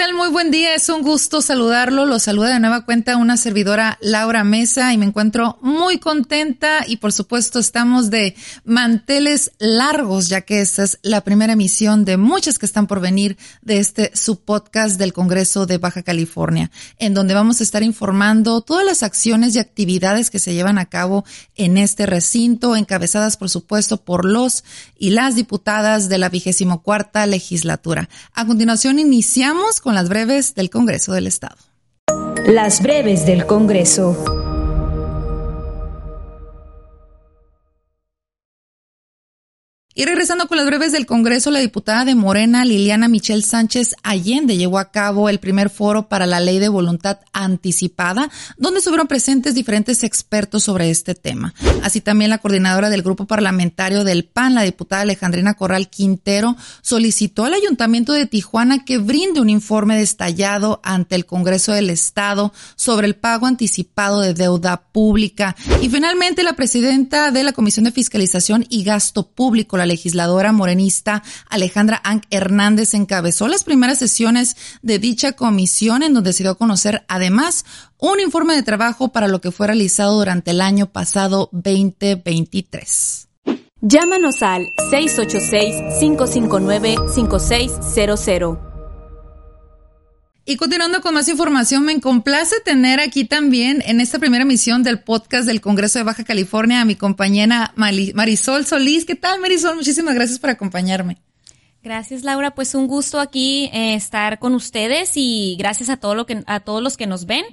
tal? Muy buen día, es un gusto saludarlo. Lo saluda de nueva cuenta una servidora Laura Mesa y me encuentro muy contenta y por supuesto estamos de manteles largos ya que esta es la primera emisión de muchas que están por venir de este subpodcast del Congreso de Baja California, en donde vamos a estar informando todas las acciones y actividades que se llevan a cabo en este recinto, encabezadas por supuesto por los y las diputadas de la vigésimo cuarta legislatura. A continuación iniciamos con las breves del Congreso del Estado. Las breves del Congreso. Y regresando con las breves del Congreso, la diputada de Morena, Liliana Michelle Sánchez Allende, llevó a cabo el primer foro para la ley de voluntad anticipada, donde estuvieron presentes diferentes expertos sobre este tema. Así también la coordinadora del grupo parlamentario del PAN, la diputada Alejandrina Corral Quintero, solicitó al Ayuntamiento de Tijuana que brinde un informe detallado ante el Congreso del Estado sobre el pago anticipado de deuda pública. Y finalmente, la presidenta de la Comisión de Fiscalización y Gasto Público, la legisladora morenista Alejandra Ank Hernández encabezó las primeras sesiones de dicha comisión en donde se dio a conocer además un informe de trabajo para lo que fue realizado durante el año pasado 2023. Llámanos al 686-559-5600. Y continuando con más información, me complace tener aquí también en esta primera emisión del podcast del Congreso de Baja California a mi compañera Marisol Solís. ¿Qué tal, Marisol? Muchísimas gracias por acompañarme. Gracias, Laura. Pues un gusto aquí eh, estar con ustedes y gracias a, todo lo que, a todos los que nos ven.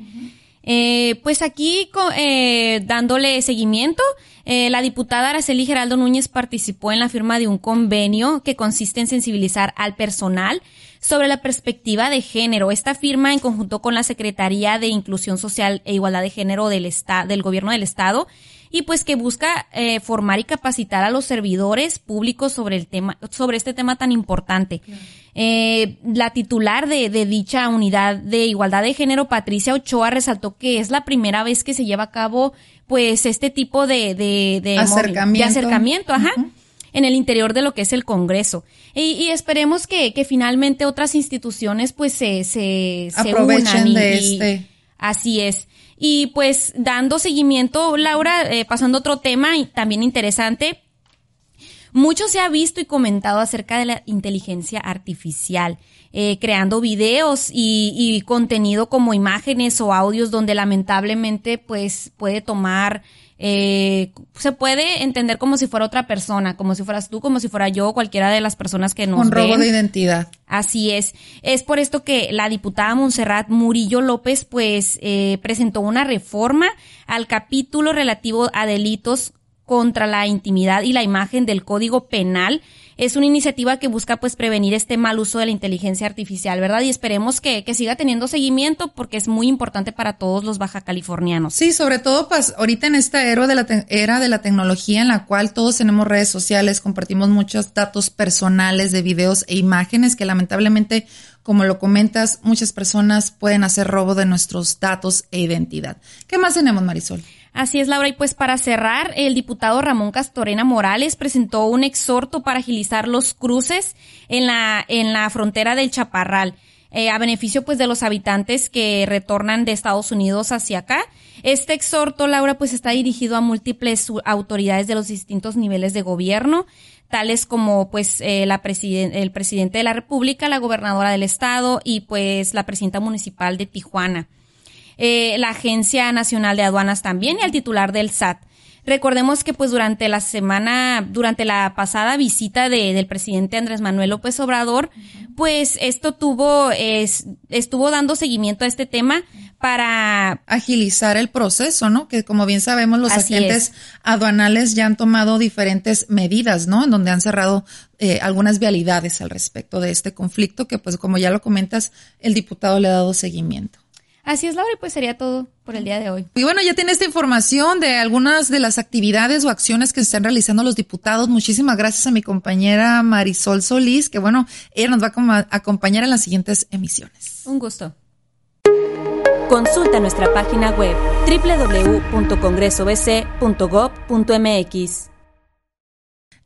Eh, pues aquí eh, dándole seguimiento, eh, la diputada Araceli Geraldo Núñez participó en la firma de un convenio que consiste en sensibilizar al personal sobre la perspectiva de género. Esta firma, en conjunto con la Secretaría de Inclusión Social e Igualdad de Género del, del Gobierno del Estado, y pues que busca eh, formar y capacitar a los servidores públicos sobre el tema, sobre este tema tan importante. Eh, la titular de, dicha unidad de igualdad de género, Patricia Ochoa, resaltó que es la primera vez que se lleva a cabo, pues, este tipo de, de, acercamiento, ajá. En el interior de lo que es el Congreso. Y, esperemos que, que, finalmente otras instituciones pues se, se, Aprovechen de este. Así es. Y pues dando seguimiento, Laura, eh, pasando a otro tema y también interesante, mucho se ha visto y comentado acerca de la inteligencia artificial, eh, creando videos y, y, contenido como imágenes o audios donde lamentablemente pues puede tomar eh, se puede entender como si fuera otra persona, como si fueras tú, como si fuera yo, cualquiera de las personas que nos Con robo de identidad. Así es. Es por esto que la diputada Montserrat Murillo López, pues, eh, presentó una reforma al capítulo relativo a delitos contra la intimidad y la imagen del Código Penal es una iniciativa que busca pues prevenir este mal uso de la inteligencia artificial, ¿verdad? Y esperemos que, que siga teniendo seguimiento porque es muy importante para todos los baja californianos. Sí, sobre todo pues ahorita en esta era de la, era de la tecnología en la cual todos tenemos redes sociales, compartimos muchos datos personales de videos e imágenes que lamentablemente como lo comentas, muchas personas pueden hacer robo de nuestros datos e identidad. ¿Qué más tenemos, Marisol? Así es, Laura. Y pues para cerrar, el diputado Ramón Castorena Morales presentó un exhorto para agilizar los cruces en la, en la frontera del Chaparral. Eh, a beneficio pues de los habitantes que retornan de Estados Unidos hacia acá. Este exhorto, Laura, pues está dirigido a múltiples autoridades de los distintos niveles de gobierno, tales como pues eh, la el presidente de la República, la gobernadora del estado y pues la presidenta municipal de Tijuana eh, la Agencia Nacional de Aduanas también y al titular del SAT. Recordemos que pues durante la semana, durante la pasada visita de, del presidente Andrés Manuel López Obrador, pues esto tuvo, es, estuvo dando seguimiento a este tema para agilizar el proceso, ¿no? Que como bien sabemos los agentes aduanales ya han tomado diferentes medidas, ¿no? En donde han cerrado eh, algunas vialidades al respecto de este conflicto que pues como ya lo comentas, el diputado le ha dado seguimiento. Así es, Laura, y pues sería todo por el día de hoy. Y bueno, ya tiene esta información de algunas de las actividades o acciones que están realizando los diputados. Muchísimas gracias a mi compañera Marisol Solís, que bueno, ella nos va a acompañar en las siguientes emisiones. Un gusto. Consulta nuestra página web www.congresobc.gov.mx.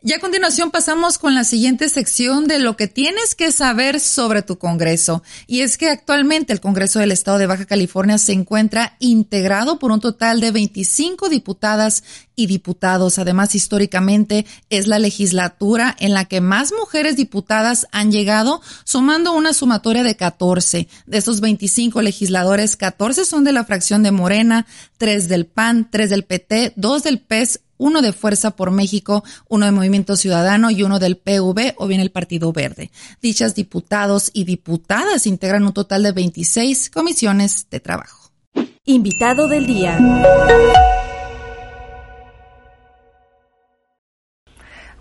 Y a continuación pasamos con la siguiente sección de lo que tienes que saber sobre tu Congreso. Y es que actualmente el Congreso del Estado de Baja California se encuentra integrado por un total de 25 diputadas y diputados. Además, históricamente es la legislatura en la que más mujeres diputadas han llegado, sumando una sumatoria de 14. De esos 25 legisladores, 14 son de la fracción de Morena, 3 del PAN, 3 del PT, 2 del PES, uno de Fuerza por México, uno de Movimiento Ciudadano y uno del PV o bien el Partido Verde. Dichas diputados y diputadas integran un total de 26 comisiones de trabajo. Invitado del día.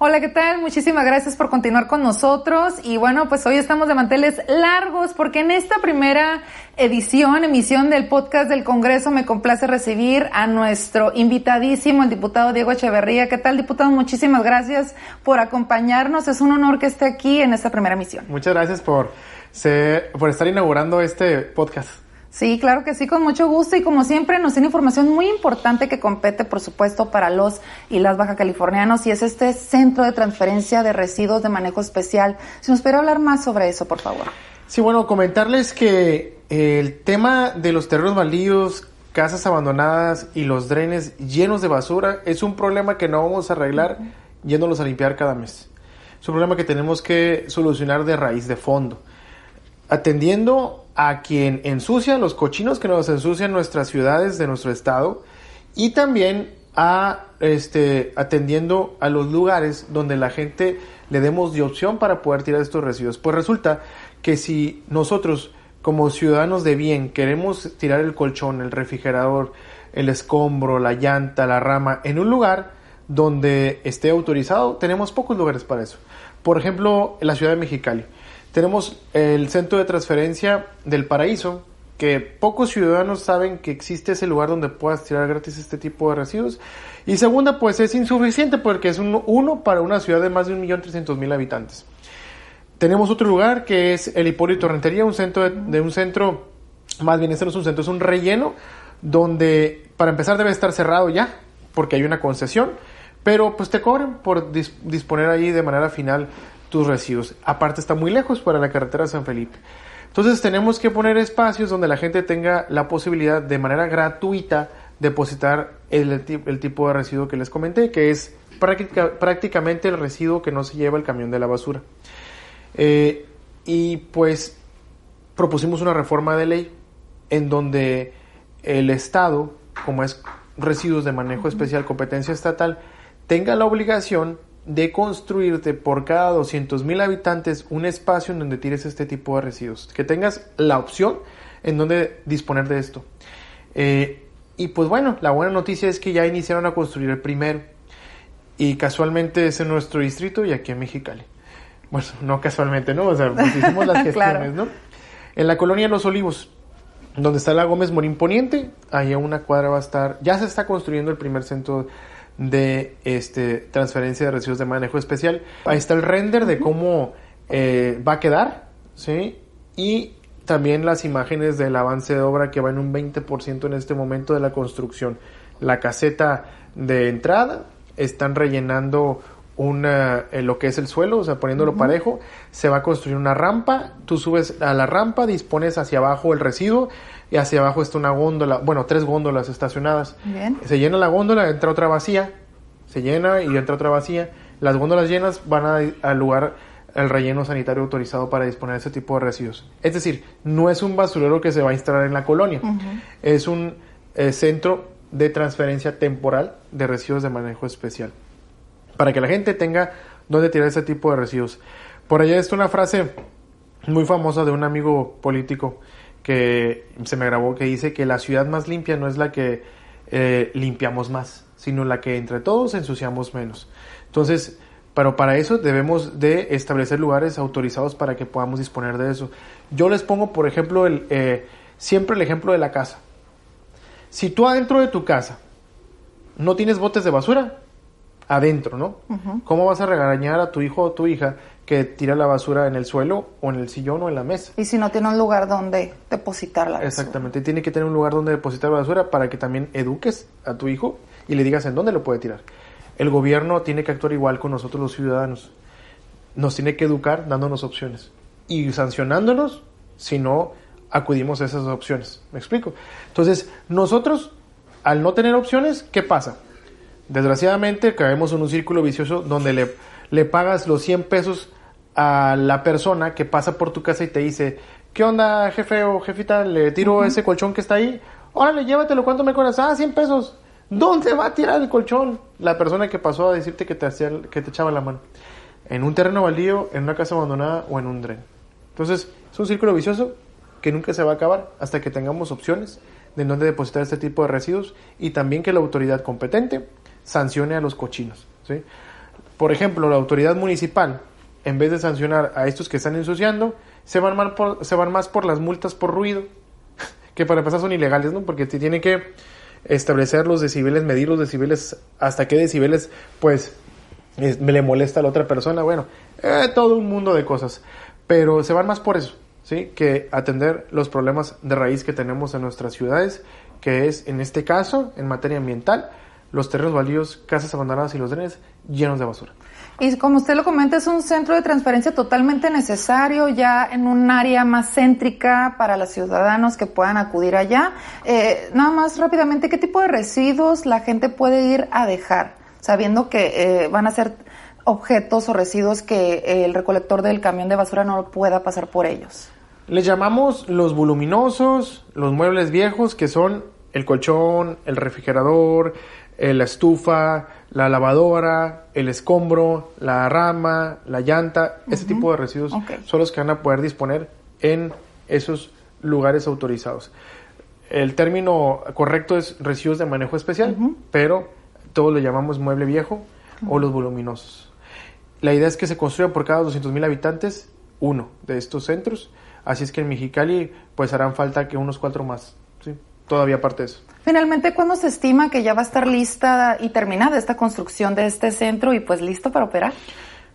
Hola, ¿qué tal? Muchísimas gracias por continuar con nosotros. Y bueno, pues hoy estamos de manteles largos porque en esta primera edición, emisión del podcast del Congreso, me complace recibir a nuestro invitadísimo, el diputado Diego Echeverría. ¿Qué tal, diputado? Muchísimas gracias por acompañarnos. Es un honor que esté aquí en esta primera emisión. Muchas gracias por, ser, por estar inaugurando este podcast. Sí, claro que sí, con mucho gusto y como siempre nos tiene información muy importante que compete, por supuesto, para los y las baja californianos y es este centro de transferencia de residuos de manejo especial. Si nos pudiera hablar más sobre eso, por favor. Sí, bueno, comentarles que el tema de los terrenos baldíos, casas abandonadas y los drenes llenos de basura es un problema que no vamos a arreglar yéndolos a limpiar cada mes. Es un problema que tenemos que solucionar de raíz, de fondo atendiendo a quien ensucia los cochinos que nos ensucian nuestras ciudades de nuestro estado y también a este atendiendo a los lugares donde la gente le demos de opción para poder tirar estos residuos. Pues resulta que si nosotros como ciudadanos de bien queremos tirar el colchón, el refrigerador, el escombro, la llanta, la rama en un lugar donde esté autorizado, tenemos pocos lugares para eso. Por ejemplo, en la ciudad de Mexicali. Tenemos el centro de transferencia del paraíso, que pocos ciudadanos saben que existe ese lugar donde puedas tirar gratis este tipo de residuos. Y segunda, pues es insuficiente porque es uno para una ciudad de más de 1.300.000 habitantes. Tenemos otro lugar que es el Hipólito Rentería, un centro de, un centro, más bien este no es un centro, es un relleno donde para empezar debe estar cerrado ya porque hay una concesión, pero pues te cobran por disponer ahí de manera final tus residuos. Aparte está muy lejos para la carretera San Felipe. Entonces tenemos que poner espacios donde la gente tenga la posibilidad de manera gratuita depositar el, tipo de residuo que les comenté, que es prácticamente el residuo que no se lleva el camión de la basura. Eh, y pues propusimos una reforma de ley en donde el Estado, como es residuos de manejo especial, competencia estatal, tenga la obligación de construirte por cada 200 mil habitantes un espacio en donde tires este tipo de residuos. Que tengas la opción en donde disponer de esto. Eh, y pues bueno, la buena noticia es que ya iniciaron a construir el primero. Y casualmente es en nuestro distrito y aquí en Mexicali. Bueno, no casualmente, ¿no? O sea, pues hicimos las gestiones, ¿no? En la colonia Los Olivos, donde está la Gómez Morín Poniente, ahí a una cuadra va a estar, ya se está construyendo el primer centro de este, transferencia de residuos de manejo especial. Ahí está el render de cómo eh, va a quedar, ¿sí? Y también las imágenes del avance de obra que va en un 20% en este momento de la construcción. La caseta de entrada, están rellenando una, eh, lo que es el suelo, o sea, poniéndolo parejo, se va a construir una rampa, tú subes a la rampa, dispones hacia abajo el residuo y hacia abajo está una góndola, bueno, tres góndolas estacionadas. Se llena la góndola, entra otra vacía, se llena y entra otra vacía. Las góndolas llenas van al lugar, al relleno sanitario autorizado para disponer de ese tipo de residuos. Es decir, no es un basurero que se va a instalar en la colonia, es un eh, centro de transferencia temporal de residuos de manejo especial. Para que la gente tenga donde tirar ese tipo de residuos. Por allá está una frase muy famosa de un amigo político que se me grabó que dice que la ciudad más limpia no es la que eh, limpiamos más, sino la que entre todos ensuciamos menos. Entonces, pero para eso debemos de establecer lugares autorizados para que podamos disponer de eso. Yo les pongo, por ejemplo, el, eh, siempre el ejemplo de la casa. Si tú adentro de tu casa no tienes botes de basura, adentro, ¿no? ¿Cómo vas a regañar a tu hijo o tu hija que tira la basura en el suelo o en el sillón o en la mesa. Y si no tiene un lugar donde depositar la basura. Exactamente, tiene que tener un lugar donde depositar la basura para que también eduques a tu hijo y le digas en dónde lo puede tirar. el gobierno tiene que actuar igual con nosotros los ciudadanos. Nos tiene que educar dándonos opciones y sancionándonos si no acudimos a esas opciones. ¿Me explico? Entonces, nosotros, al no tener opciones, ¿qué pasa? Desgraciadamente caemos en un círculo vicioso donde le, le pagas los 100 pesos a la persona que pasa por tu casa y te dice, ¿qué onda, jefe o jefita? Le tiro ese colchón que está ahí. Órale, llévatelo, ¿cuánto me cobras? Ah, 100 pesos. ¿Dónde va a tirar el colchón? La persona que pasó a decirte que te, hacía, que te echaba la mano. En un terreno baldío, en una casa abandonada o en un dren. Entonces, es un círculo vicioso que nunca se va a acabar hasta que tengamos opciones de dónde depositar este tipo de residuos y también que la autoridad competente sancione a los cochinos. ¿sí? Por ejemplo, la autoridad municipal, en vez de sancionar a estos que están ensuciando, se van, más por las multas por ruido, que para empezar son ilegales, ¿no? Porque te tiene que establecer los decibeles, medir los decibeles, hasta qué decibeles, pues, me le molesta a la otra persona. Bueno, eh, todo un mundo de cosas. Pero se van más por eso, ¿sí? Que atender los problemas de raíz que tenemos en nuestras ciudades, que es, en este caso, en materia ambiental, los terrenos baldíos, casas abandonadas y los drenes llenos de basura. Y como usted lo comenta, es un centro de transferencia totalmente necesario ya en un área más céntrica para los ciudadanos que puedan acudir allá. Eh, nada más rápidamente, ¿qué tipo de residuos la gente puede ir a dejar? Sabiendo que eh, van a ser objetos o residuos que el recolector del camión de basura no pueda pasar por ellos. Les llamamos los voluminosos, los muebles viejos, que son el colchón, el refrigerador, eh, la estufa, la lavadora, el escombro, la rama, la llanta, ese tipo de residuos son los que van a poder disponer en esos lugares autorizados. El término correcto es residuos de manejo especial, pero todos le llamamos mueble viejo o los voluminosos. La idea es que se construya por cada 200 mil habitantes uno de estos centros, así es que en Mexicali pues harán falta que unos cuatro más. Todavía aparte de eso. Finalmente, ¿cuándo se estima que ya va a estar lista y terminada esta construcción de este centro y pues listo para operar?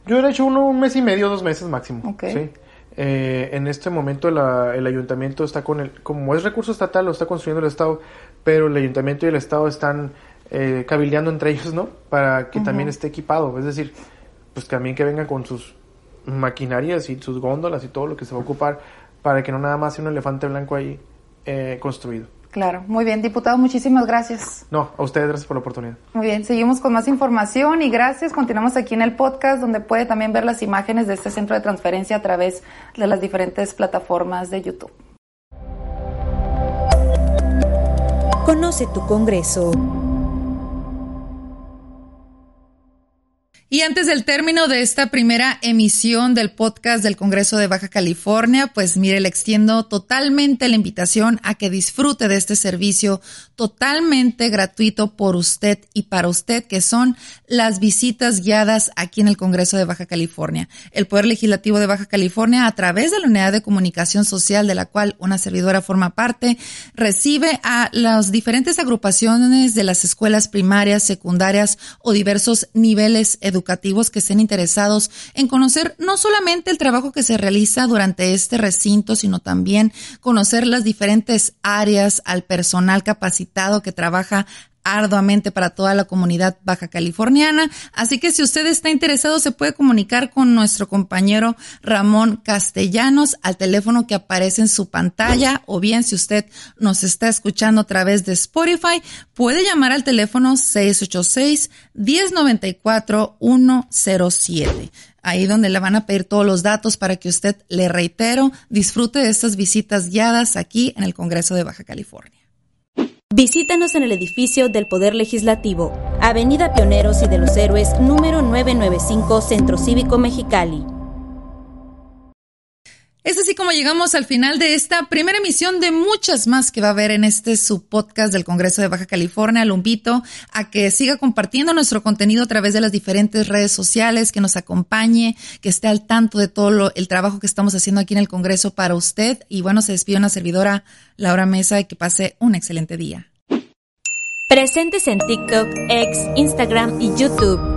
Yo he hecho uno, un mes y medio, dos meses máximo. ¿sí? Eh, en este momento el ayuntamiento está con el, como es recurso estatal, lo está construyendo el Estado, pero el ayuntamiento y el Estado están eh, cabildeando entre ellos, ¿no? Para que también esté equipado, es decir, pues también que venga con sus maquinarias y sus góndolas y todo lo que se va a ocupar para que no nada más sea un elefante blanco ahí eh, construido. Claro, muy bien, diputado, muchísimas gracias. No, a ustedes gracias por la oportunidad. Muy bien, seguimos con más información y gracias. Continuamos aquí en el podcast donde puede también ver las imágenes de este centro de transferencia a través de las diferentes plataformas de YouTube. Conoce tu Congreso. Y antes del término de esta primera emisión del podcast del Congreso de Baja California, pues mire, le extiendo totalmente la invitación a que disfrute de este servicio totalmente gratuito por usted y para usted, que son las visitas guiadas aquí en el Congreso de Baja California. El Poder Legislativo de Baja California, a través de la Unidad de Comunicación Social de la cual una servidora forma parte, recibe a las diferentes agrupaciones de las escuelas primarias, secundarias o diversos niveles educativos educativos que estén interesados en conocer no solamente el trabajo que se realiza durante este recinto, sino también conocer las diferentes áreas al personal capacitado que trabaja arduamente para toda la comunidad baja californiana. Así que si usted está interesado, se puede comunicar con nuestro compañero Ramón Castellanos al teléfono que aparece en su pantalla o bien si usted nos está escuchando a través de Spotify, puede llamar al teléfono 686-1094-107 ahí donde le van a pedir todos los datos para que usted, le reitero, disfrute de estas visitas guiadas aquí en el Congreso de Baja California. Visítanos en el edificio del Poder Legislativo, Avenida Pioneros y de los Héroes, número 995, Centro Cívico Mexicali. Es así como llegamos al final de esta primera emisión de muchas más que va a haber en este subpodcast del Congreso de Baja California. Lo invito a que siga compartiendo nuestro contenido a través de las diferentes redes sociales, que nos acompañe, que esté al tanto de todo el trabajo que estamos haciendo aquí en el Congreso para usted. Y bueno, se despide una servidora, Laura Mesa, y que pase un excelente día. Presentes en TikTok, X, Instagram y YouTube